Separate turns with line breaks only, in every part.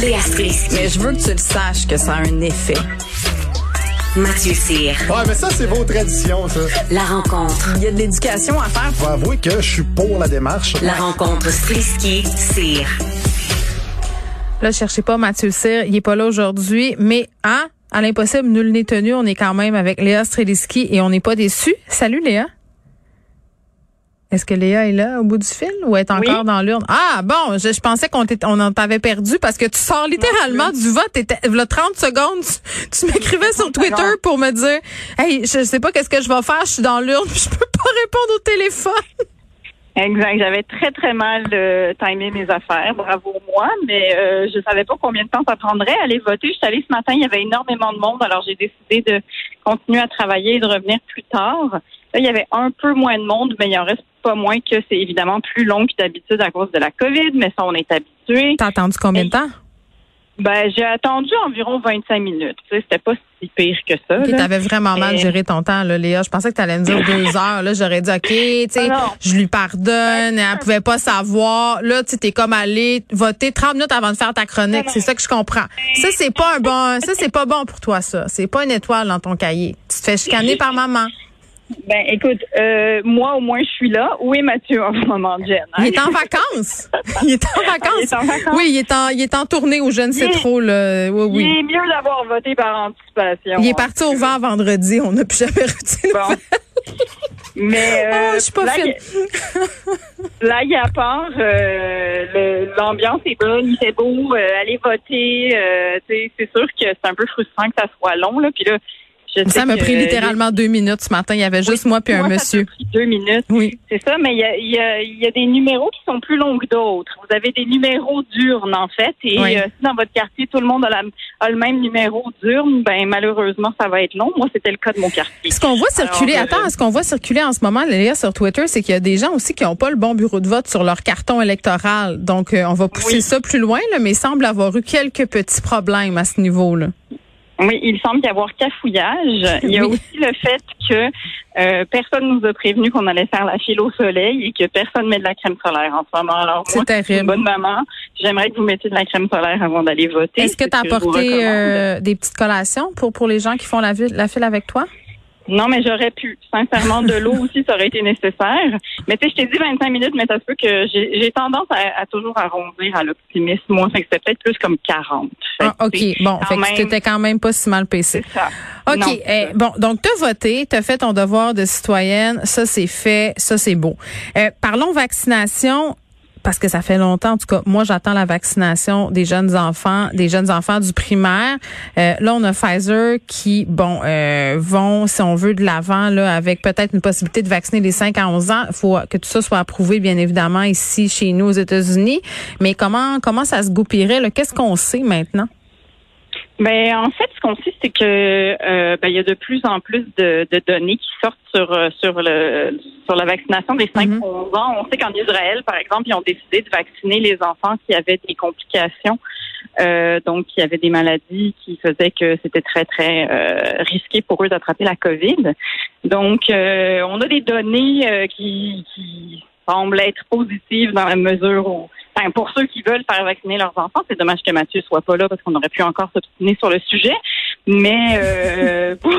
Léa Strisky.
Mais je veux que tu le saches que ça a un effet.
Mathieu Cyr.
Ouais, mais ça, c'est vos traditions, ça.
La rencontre.
Il y a de l'éducation à faire.
Faut avouer que je suis pour la démarche.
La rencontre Strisky-Cyr.
Là, cherchez pas Mathieu Cyr, il est pas là aujourd'hui, mais hein, à l'impossible, nul n'est tenu, on est quand même avec Léa Streliski et on n'est pas déçus. Salut Léa. Est-ce que Léa est là au bout du fil ou est encore dans l'urne? Ah bon, je, je pensais qu'on on en t'avait perdu parce que tu sors littéralement du vote. T'étais- Là, 30 secondes, tu, tu m'écrivais sur Twitter pour me dire Hey, je sais pas qu'est-ce que je vais faire, je suis dans l'urne, je peux pas répondre au téléphone.
Exact. J'avais très, très mal euh, timé mes affaires. Bravo moi. Mais euh, je savais pas combien de temps ça prendrait à aller voter. Je suis allée ce matin, il y avait énormément de monde. Alors, j'ai décidé de continuer à travailler et de revenir plus tard. Là, il y avait un peu moins de monde, mais il en reste pas moins que c'est évidemment plus long que d'habitude à cause de la COVID. Mais ça, on est habitué.
T'as attendu combien de temps?
Ben, j'ai attendu environ 25 minutes. Tu sais, c'était pas si pire que ça.
T'avais vraiment mal géré ton temps, là, Léa. Je pensais que t'allais me dire deux heures. Là, j'aurais dit, OK, tu sais,
Ah
je lui pardonne, elle pouvait pas savoir. Là, tu t'es comme allé voter 30 minutes avant de faire ta chronique. C'est ça que je comprends. Ça, c'est pas un bon, ça, c'est pas bon pour toi, ça. C'est pas une étoile dans ton cahier. Tu te fais chicaner par maman.
Ben, écoute, euh, moi, au moins, je suis là. Où est Mathieu en ce moment, Jen? hein?
Il est en vacances. Il est en vacances.
Il est en vacances.
Oui, il est en, il est en tournée ou je ne sais
Il est-
trop, là. Oui,
Il
oui.
est mieux d'avoir voté par anticipation.
Il est parti au vent vendredi. On n'a plus jamais reçu.
Bon. Mais euh,
Oh, je suis pas
là, il- il y a part, euh, l'ambiance est bonne, il fait beau, euh, aller voter. euh, c'est sûr que c'est un peu frustrant que ça soit long là. Puis là, je
Ça m'a pris littéralement deux minutes ce matin. Il y avait juste moi puis un
Moi, ça
monsieur.
m'a pris deux minutes.
Oui.
C'est ça, mais il y a, y, a, y a des numéros qui sont plus longs que d'autres. Vous avez des numéros d'urne, en fait, et
Oui.
euh, si dans votre quartier, tout le monde a, la- a le même numéro d'urne, ben malheureusement, ça va être long. Moi, c'était le cas de mon quartier.
Ce qu'on voit circuler,
Alors, euh,
attends, ce qu'on voit circuler en ce moment, Léa, sur Twitter, c'est qu'il y a des gens aussi qui n'ont pas le bon bureau de vote sur leur carton électoral. Donc, euh, on va pousser ça plus loin, là, mais il semble avoir eu quelques petits problèmes à ce niveau-là.
Oui, il semble y avoir cafouillage. Il y a
Oui.
aussi le fait que euh, personne nous a prévenu qu'on allait faire la file au soleil et que personne met de la crème solaire en ce moment. Alors
C'est
moi, une bonne maman, j'aimerais que vous mettiez de la crème solaire avant d'aller voter.
Est-ce que tu as apporté euh, des petites collations pour, pour les gens qui font la, la file avec toi?
Non, mais j'aurais pu. Sincèrement, de l'eau aussi, ça aurait été nécessaire. Mais tu sais, je t'ai dit 25 minutes, mais ça se peut que j'ai j'ai tendance à, à toujours arrondir à l'optimisme. Moi, fait que c'était peut-être plus comme 40. Fait
Ah, OK. Bon, fait que t'étais quand même pas si mal payé.
C'est ça.
OK.
Non,
eh, bon, donc tu as voté, tu as fait ton devoir de citoyenne, ça c'est fait, ça c'est beau. Euh, parlons vaccination parce que ça fait longtemps, en tout cas, moi j'attends la vaccination des jeunes enfants, des jeunes enfants du primaire. Euh, là, on a Pfizer qui, bon, euh, vont, si on veut, de l'avant là, avec peut-être une possibilité de vacciner les 5 à 11 ans. Il faut que tout ça soit approuvé, bien évidemment, ici, chez nous, aux États-Unis. Mais comment comment ça se goupillerait? Qu'est-ce qu'on sait maintenant?
Ben, en fait, ce qu'on sait, c'est que euh, ben, il y a de plus en plus de, de données qui sortent sur euh, sur le sur la vaccination des 5
Mhm.
11 ans. On sait qu'en Israël, par exemple, ils ont décidé de vacciner les enfants qui avaient des complications, euh, donc qui avaient des maladies qui faisaient que c'était très très euh, risqué pour eux d'attraper la COVID. Donc, euh, on a des données euh, qui, qui semblent être positives dans la mesure où Enfin, pour ceux qui veulent faire vacciner leurs enfants, c'est dommage que Mathieu soit pas là parce qu'on aurait pu encore s'obstiner sur le sujet. Mais euh, pour,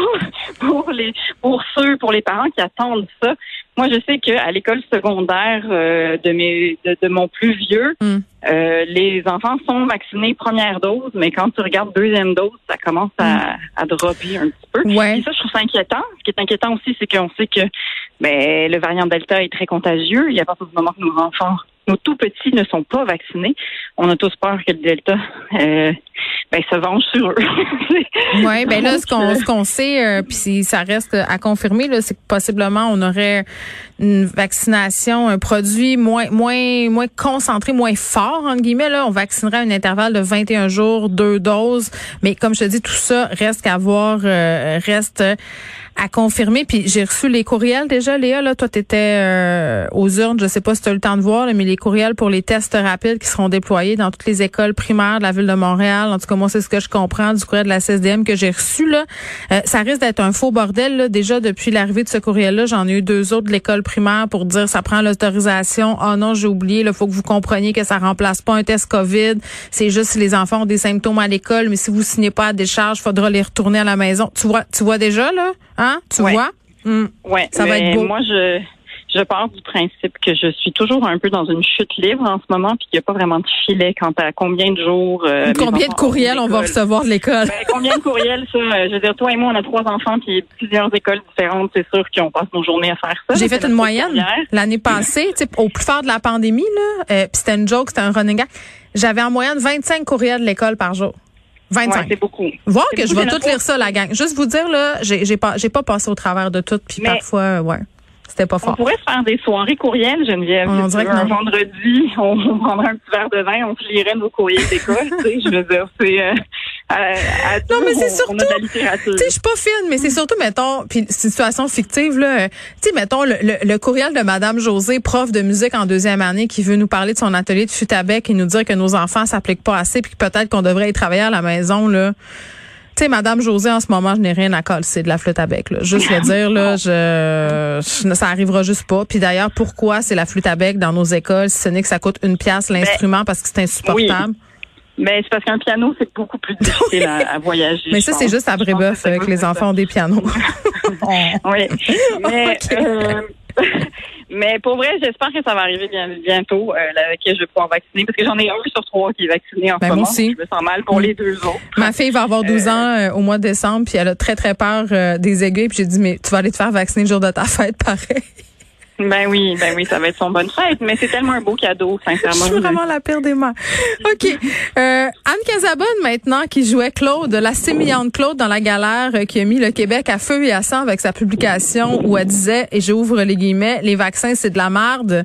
pour les pour ceux, pour les parents qui attendent ça, moi je sais qu'à l'école secondaire euh, de mes de, de mon plus vieux,
Mm.
euh, les enfants sont vaccinés première dose, mais quand tu regardes deuxième dose, ça commence à, à dropper un petit peu.
Ouais.
Et ça, je trouve ça inquiétant. Ce qui est inquiétant aussi, c'est qu'on sait que ben, le variant Delta est très contagieux. Et à partir du moment que nos enfants, nos tout petits ne sont pas vaccinés, on a tous peur que le Delta euh, ben, se venge sur eux.
Oui, ben là, ce qu'on
Donc,
ce qu'on sait, euh, puis si ça reste à confirmer, là, c'est que possiblement on aurait une vaccination, un produit moins moins moins concentré, moins fort entre guillemets. Là, on vaccinerait à un intervalle de 21 jours, deux doses. Mais comme je te dis, tout ça reste à voir, euh, reste à confirmer. Puis j'ai reçu les courriels déjà, Léa. Là, toi, t'étais euh, aux urnes. Je sais pas si tu as eu le temps de voir, là, mais les courriels pour les tests rapides qui seront déployés dans toutes les écoles primaires de la ville de Montréal. En tout cas, moi, c'est ce que je comprends du courriel de la CSDM que j'ai reçu. Là. Euh, ça risque d'être un faux bordel. Là. Déjà, depuis l'arrivée de ce courriel-là, j'en ai eu deux autres de l'école primaire pour dire ça prend l'autorisation. Oh non, j'ai oublié. Il faut que vous compreniez que ça remplace pas un test COVID. C'est juste si les enfants ont des symptômes à l'école, mais si vous signez pas à décharge, faudra les retourner à la maison. Tu vois, tu vois déjà, là? Hein? Tu
Ouais.
vois? Hmm.
Ouais,
Ça va être beau.
Moi, je, je pars du principe que je suis toujours un peu dans une chute libre en ce moment, puis qu'il n'y a pas vraiment de filet quant à combien de jours. euh,
Combien de courriels on va recevoir de l'école?
Ben, combien de courriels, ça? euh, Je veux dire, toi et moi, on a trois enfants, puis plusieurs écoles différentes. C'est sûr qu'on passe nos journées à faire ça.
J'ai fait une moyenne l'année passée, au plus fort de la pandémie, là, euh, puis c'était une joke, c'était un running gag. J'avais en moyenne 25 courriels de l'école par jour. 25.
Ouais, c'est beaucoup.
Voir que je vais tout lire ça, la gang. Juste vous dire, là, j'ai pas, j'ai pas passé au travers de tout, puis parfois, ouais, c'était pas
On
fort.
pourrait se faire des soirées courriels, Geneviève.
On dirait que
un vendredi, on, on prendrait un petit verre de vin, on lirait nos courriers d'école. tu sais, je veux dire, c'est... Euh, à, à
Non, mais c'est
on- On
surtout-. Tu sais, je suis pas fine, mais c'est surtout, mettons, puis situation fictive, là, euh, tu sais, mettons, le, le- le courriel de Madame José, prof de musique en deuxième année, qui veut nous parler de son atelier de futabec et nous dire que nos enfants s'appliquent pas assez, puis que peut-être qu'on devrait y travailler à la maison, là. Tu sais, Madame José, en ce moment, je n'ai rien à coller, c'est de la flûte à bec, là. Juste le dire, là, je, je- ça arrivera juste pas. Puis d'ailleurs, pourquoi c'est la flûte à bec dans nos écoles, si ce n'est que ça coûte une pièce l'instrument parce que c'est insupportable?
Mais c'est parce qu'un piano, c'est beaucoup plus difficile à, à voyager.
Mais ça, c'est juste à Brébeuf que les enfants ont des pianos.
Oui. Mais, euh, mais pour vrai, j'espère que ça va arriver bien, bientôt, euh, là, que je vais pouvoir vacciner, parce que j'en ai un sur trois qui est vacciné en
Ben,
ce
moi
moment.
aussi.
Je me sens mal pour
Mm.
les deux autres.
Ma fille va avoir 12 ans euh, au mois de décembre, puis elle a très, très peur euh, des aiguilles. Puis j'ai dit, mais tu vas aller te faire vacciner le jour de ta fête, pareil.
Ben oui, ben oui, ça va être son bonne fête, mais c'est tellement un beau cadeau,
Je
sincèrement.
suis vraiment la pire des mères. OK. Euh, Anne Casabonne, maintenant, qui jouait Claude, la sémillante Claude dans la galère, euh, qui a mis le Québec à feu et à sang avec sa publication où elle disait, et j'ouvre les guillemets, les vaccins, c'est de la merde.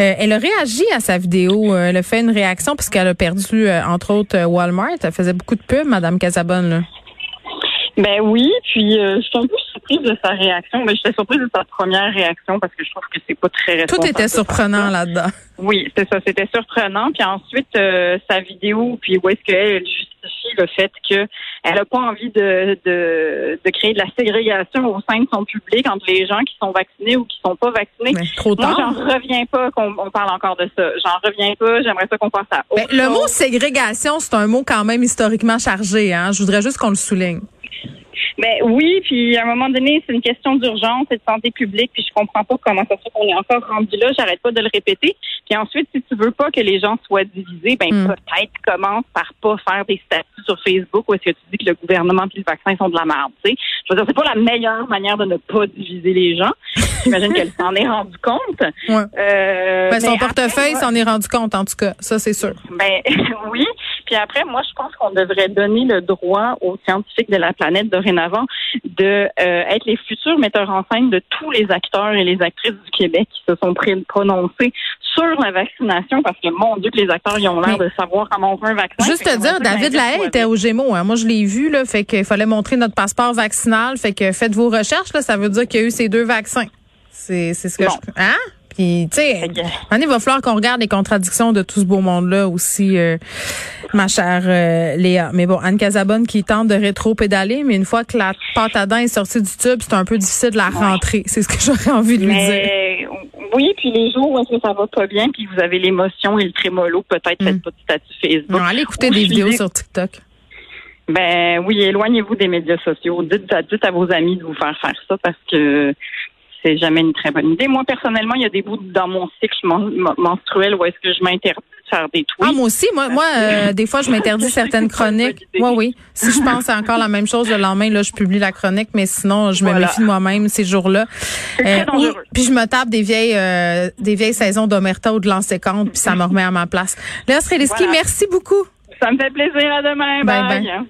Euh, elle a réagi à sa vidéo. Euh, Elle a fait une réaction puisqu'elle a perdu, entre autres, Walmart. Elle faisait beaucoup de pubs, Madame Casabonne, là.
Ben oui, puis euh, je suis un peu surprise de sa réaction. Ben, j'étais surprise de sa première réaction parce que je trouve que c'est pas très
Tout était surprenant là-dedans.
Oui, c'est ça, c'était surprenant. Puis ensuite, euh, sa vidéo, puis où est-ce qu'elle justifie le fait que elle a pas envie de, de, de créer de la ségrégation au sein de son public entre les gens qui sont vaccinés ou qui sont pas vaccinés.
Mais trop
Moi,
tard.
j'en reviens pas qu'on on parle encore de ça. J'en reviens pas. J'aimerais ça qu'on passe à autre
Ben, le mot
chose.
ségrégation, c'est un mot quand même historiquement chargé. Hein? Je voudrais juste qu'on le souligne.
Ben oui, puis à un moment donné, c'est une question d'urgence et de santé publique, puis je comprends pas comment ça se fait qu'on est encore rendu là. J'arrête pas de le répéter. Puis ensuite, si tu veux pas que les gens soient divisés, ben
Hmm.
peut-être commence par pas faire des statuts sur Facebook où est-ce que tu dis que le gouvernement et le vaccin sont de la merde. Tu sais, je veux dire, c'est pas la meilleure manière de ne pas diviser les gens. J'imagine qu'elle s'en est rendue compte.
Ouais.
Euh,
Ben, son
mais
portefeuille
après,
s'en est rendu compte, en tout cas. Ça, c'est sûr.
ben oui. Puis après, moi, je pense qu'on devrait donner le droit aux scientifiques de la planète dorénavant de euh, être les futurs metteurs en scène de tous les acteurs et les actrices du Québec qui se sont prononcés sur la vaccination parce que mon Dieu que les acteurs ils ont l'air de savoir comment on fait un vaccin.
Juste te dire, David Lahaye était au Gémeaux. Hein. Moi, je l'ai vu, là. Fait qu'il fallait montrer notre passeport vaccinal. Fait que faites vos recherches, là. Ça veut dire qu'il y a eu ces deux vaccins. C'est, c'est ce que
Bon.
je. Hein? Puis, tu sais, il va falloir qu'on regarde les contradictions de tout ce beau monde-là aussi, euh, ma chère euh, Léa. Mais bon, Anne Casabonne qui tente de rétro-pédaler, mais une fois que la pâte à dents est sortie du tube, c'est un peu difficile de la rentrer. C'est ce que j'aurais envie de lui dire.
Mais oui, puis les jours où est-ce que ça va pas bien, puis vous avez l'émotion et le trémolo, peut-être
Mm.
faites pas de statut Facebook.
Non, allez écouter
Ou
des vidéos sur TikTok.
Ben oui, éloignez-vous des médias sociaux. Dites à, dites à vos amis de vous faire faire ça parce que c'est jamais une très bonne idée. Moi, personnellement, il y a des bouts dans mon cycle men- men- menstruel où est-ce que je m'interdis des tweets.
Ah, moi aussi. Moi, moi euh, des fois, je m'interdis certaines chroniques. Oui, oui. Si je pense à encore la même chose le lendemain, là, je publie la chronique, mais sinon, je me méfie de moi-même ces jours-là.
Dangereux.
puis je me tape des vieilles euh, des vieilles saisons d'Omerta ou de Lancécante, puis ça me remet à ma place. Léa Streliski,
Voilà.
merci beaucoup.
Ça me fait plaisir. À demain.
Bye,
Bye.
bye.